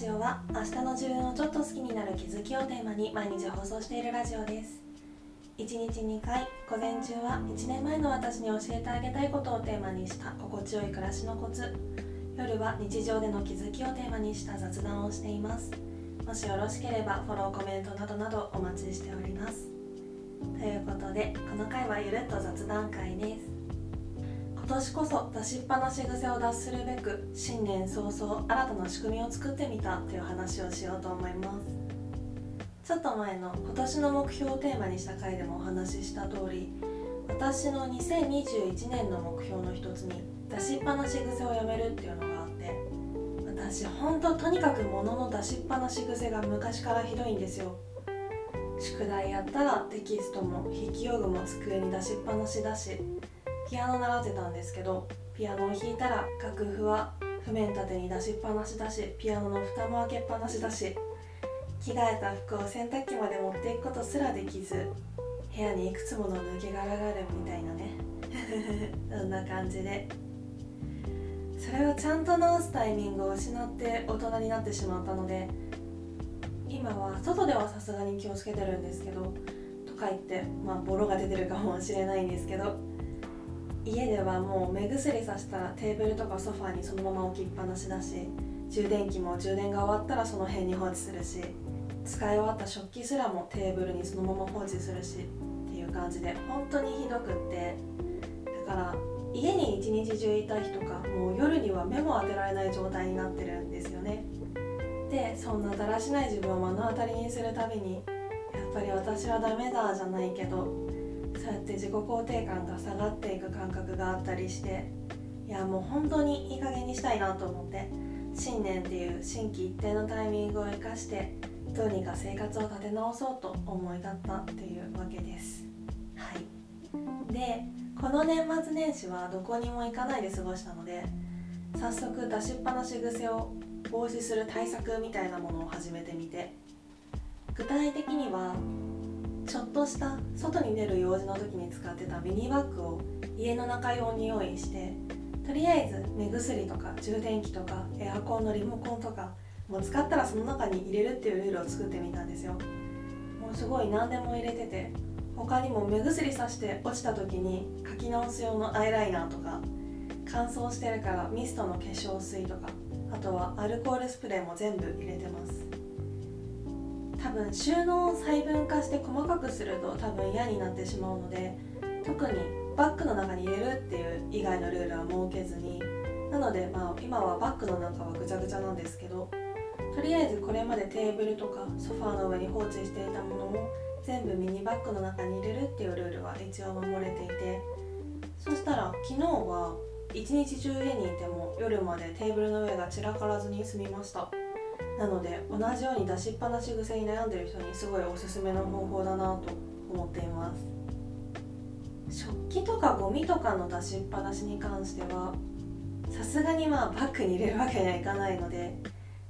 ジオは明日の自分をちょっと好きになる気づきをテーマに毎日放送しているラジオです。1日2回午前中は1年前の私に教えてあげたいことをテーマにした心地よい暮らしのコツ。夜は日常での気づきをテーマにした雑談をしています。もしよろしければフォローコメントなどなどお待ちしております。ということでこの回はゆるっと雑談会です。年こそ出しっぱなし癖を脱するべく新年早々新たな仕組みを作ってみたという話をしようと思います。ちょっと前の今年の目標をテーマにした回でもお話しした通り私の2021年の目標の一つに出しっぱなし癖をやめるっていうのがあって私本当とにかく物の出しっぱなし癖が昔からひどいんですよ。宿題やったらテキストも筆記用具も机に出しっぱなしだしピアノ習ってたんですけどピアノを弾いたら楽譜は譜面立てに出しっぱなしだしピアノの蓋も開けっぱなしだし着替えた服を洗濯機まで持っていくことすらできず部屋にいくつもの抜け殻があるみたいなね。そんな感じで。それをちゃんと直すタイミングを失って大人になってしまったので今は外ではさすがに気をつけてるんですけどとか言ってまあボロが出てるかもしれないんですけど家ではもう目薬さしたらテーブルとかソファーにそのまま置きっぱなしだし充電器も充電が終わったらその辺に放置するし使い終わった食器すらもテーブルにそのまま放置するしっていう感じで本当にひどくってだから家に一日中いた日とかもう夜には目も当てられない状態になってるんですよね。でそんなだらしない自分を目の当たりにするたびにやっぱり私はダメだじゃないけどそうやって自己肯定感が下がっていく感覚があったりしていやもう本当にいい加減にしたいなと思って新年っていう心機一転のタイミングを生かしてどうにか生活を立て直そうと思い立ったっていうわけです。はい。でこの年末年始はどこにも行かないで過ごしたので早速出しっぱなし癖を防止する対策みたいなものを始めてみて具体的にはちょっとした外に出る用事の時に使ってたミニバッグを家の中用に用意してとりあえず目薬とか充電器とかエアコンのリモコンとかもう使ったらその中に入れるっていうルールを作ってみたんですよ。もうすごい何でも入れてて他にも目薬さして落ちた時に書き直す用のアイライナーとか乾燥してるからミストの化粧水とかあとはアルコールスプレーも全部入れてます。多分収納を細分化して細かくすると多分嫌になってしまうので特にバッグの中に入れるっていう以外のルールは設けずになのでまあ今はバッグの中はぐちゃぐちゃなんですけどとりあえずこれまでテーブルとかソファーの上に放置していたものも全部ミニバッグの中に入れるっていうルールは一応守れていてそしたら昨日は一日中家にいても夜までテーブルの上が散らからずに済みました。なので同じように出しっぱなし癖に悩んでる人にすごいおすすめの方法だなと思っています。食器とかゴミとかの出しっぱなしに関してはさすがにまあバッグに入れるわけにはいかないので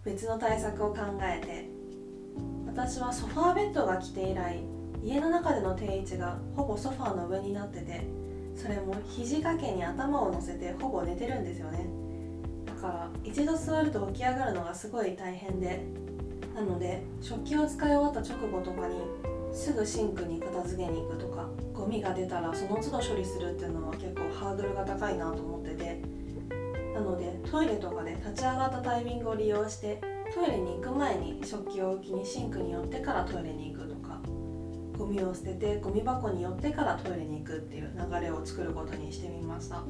別の対策を考えて私はソファーベッドが来て以来家の中での定位置がほぼソファーの上になっててそれも肘掛けに頭を乗せてほぼ寝てるんですよね。から一度座ると起き上がるのがすごい大変でなので食器を使い終わった直後とかにすぐシンクに片付けに行くとかゴミが出たらその都度処理するっていうのは結構ハードルが高いなと思っててなのでトイレとかで立ち上がったタイミングを利用してトイレに行く前に食器を置きにシンクに寄ってからトイレに行くとかゴミを捨ててゴミ箱に寄ってからトイレに行くっていう流れを作ることにしてみました。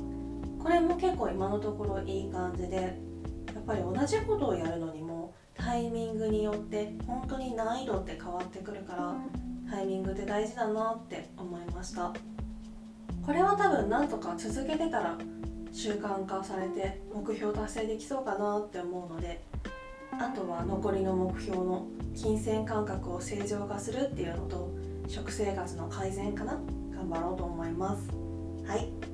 これも結構今のところいい感じでやっぱり同じことをやるのにもタイミングによって本当に難易度って変わってくるからタイミングって大事だなって思いました。これは多分なんとか続けてたら習慣化されて目標達成できそうかなって思うのであとは残りの目標の金銭感覚を正常化するっていうのと食生活の改善かな？頑張ろうと思います。はい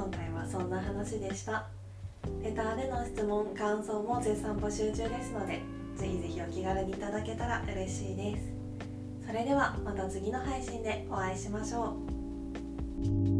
今回はそんな話でした。レターでの質問感想も絶賛募集中ですのでぜひぜひお気軽にいただけたら嬉しいです。それではまた次の配信でお会いしましょう。